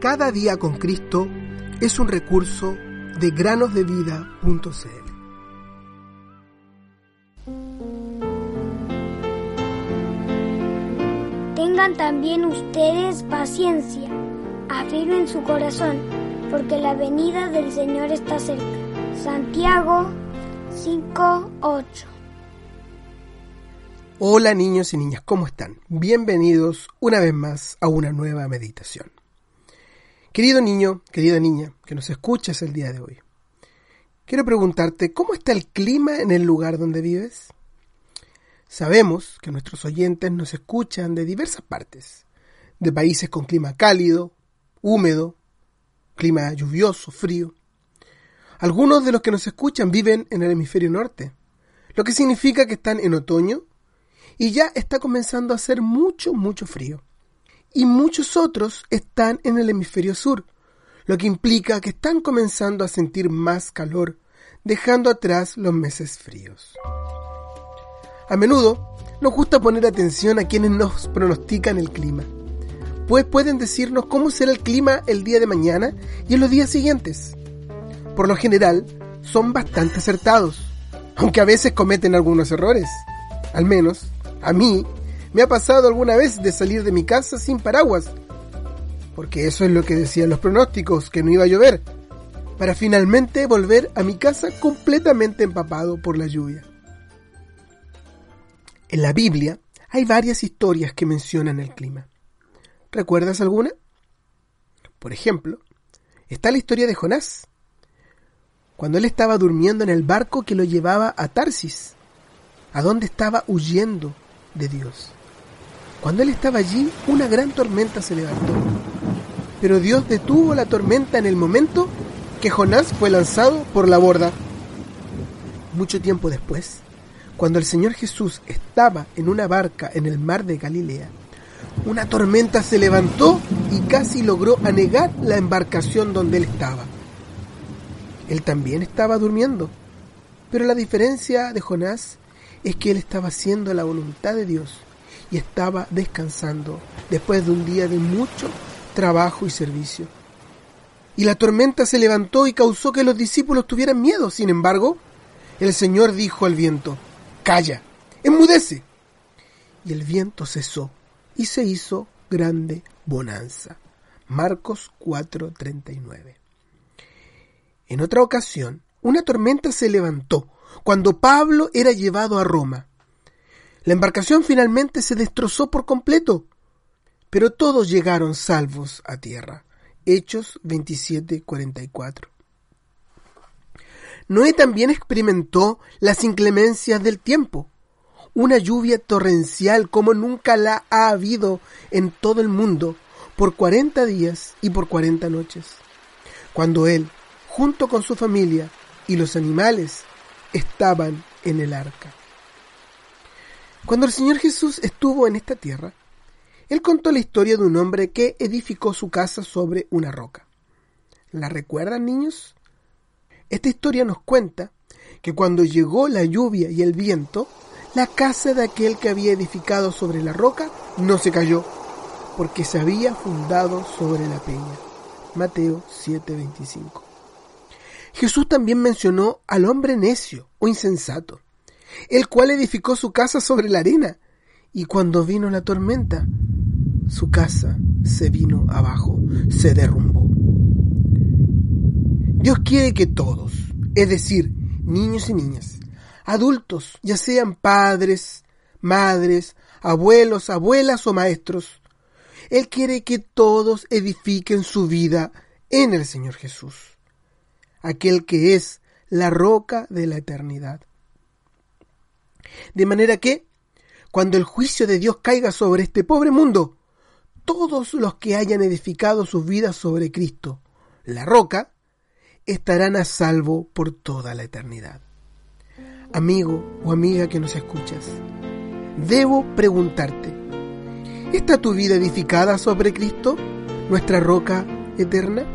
Cada día con Cristo es un recurso de granosdevida.cl. Tengan también ustedes paciencia, afirmen su corazón, porque la venida del Señor está cerca. Santiago 5:8 Hola niños y niñas, ¿cómo están? Bienvenidos una vez más a una nueva meditación. Querido niño, querida niña, que nos escuchas el día de hoy, quiero preguntarte, ¿cómo está el clima en el lugar donde vives? Sabemos que nuestros oyentes nos escuchan de diversas partes, de países con clima cálido, húmedo, clima lluvioso, frío. Algunos de los que nos escuchan viven en el hemisferio norte, lo que significa que están en otoño y ya está comenzando a hacer mucho, mucho frío. Y muchos otros están en el hemisferio sur, lo que implica que están comenzando a sentir más calor, dejando atrás los meses fríos. A menudo nos gusta poner atención a quienes nos pronostican el clima, pues pueden decirnos cómo será el clima el día de mañana y en los días siguientes. Por lo general, son bastante acertados, aunque a veces cometen algunos errores. Al menos, a mí, me ha pasado alguna vez de salir de mi casa sin paraguas, porque eso es lo que decían los pronósticos, que no iba a llover, para finalmente volver a mi casa completamente empapado por la lluvia. En la Biblia hay varias historias que mencionan el clima. ¿Recuerdas alguna? Por ejemplo, está la historia de Jonás, cuando él estaba durmiendo en el barco que lo llevaba a Tarsis, a donde estaba huyendo de Dios. Cuando él estaba allí, una gran tormenta se levantó. Pero Dios detuvo la tormenta en el momento que Jonás fue lanzado por la borda. Mucho tiempo después, cuando el Señor Jesús estaba en una barca en el mar de Galilea, una tormenta se levantó y casi logró anegar la embarcación donde él estaba. Él también estaba durmiendo, pero la diferencia de Jonás es que él estaba haciendo la voluntad de Dios y estaba descansando después de un día de mucho trabajo y servicio. Y la tormenta se levantó y causó que los discípulos tuvieran miedo. Sin embargo, el Señor dijo al viento, Calla, enmudece. Y el viento cesó y se hizo grande bonanza. Marcos 4:39. En otra ocasión, una tormenta se levantó cuando Pablo era llevado a Roma. La embarcación finalmente se destrozó por completo, pero todos llegaron salvos a tierra. Hechos 27:44. Noé también experimentó las inclemencias del tiempo, una lluvia torrencial como nunca la ha habido en todo el mundo por cuarenta días y por cuarenta noches, cuando él, junto con su familia y los animales, estaban en el arca. Cuando el Señor Jesús estuvo en esta tierra, él contó la historia de un hombre que edificó su casa sobre una roca. ¿La recuerdan, niños? Esta historia nos cuenta que cuando llegó la lluvia y el viento, la casa de aquel que había edificado sobre la roca no se cayó, porque se había fundado sobre la peña. Mateo 7:25. Jesús también mencionó al hombre necio o insensato, el cual edificó su casa sobre la arena, y cuando vino la tormenta, su casa se vino abajo, se derrumbó. Dios quiere que todos, es decir, niños y niñas, adultos, ya sean padres, madres, abuelos, abuelas o maestros, Él quiere que todos edifiquen su vida en el Señor Jesús, aquel que es la roca de la eternidad. De manera que, cuando el juicio de Dios caiga sobre este pobre mundo, todos los que hayan edificado sus vidas sobre Cristo, la roca, estarán a salvo por toda la eternidad. Amigo o amiga que nos escuchas, debo preguntarte, ¿está tu vida edificada sobre Cristo, nuestra roca eterna?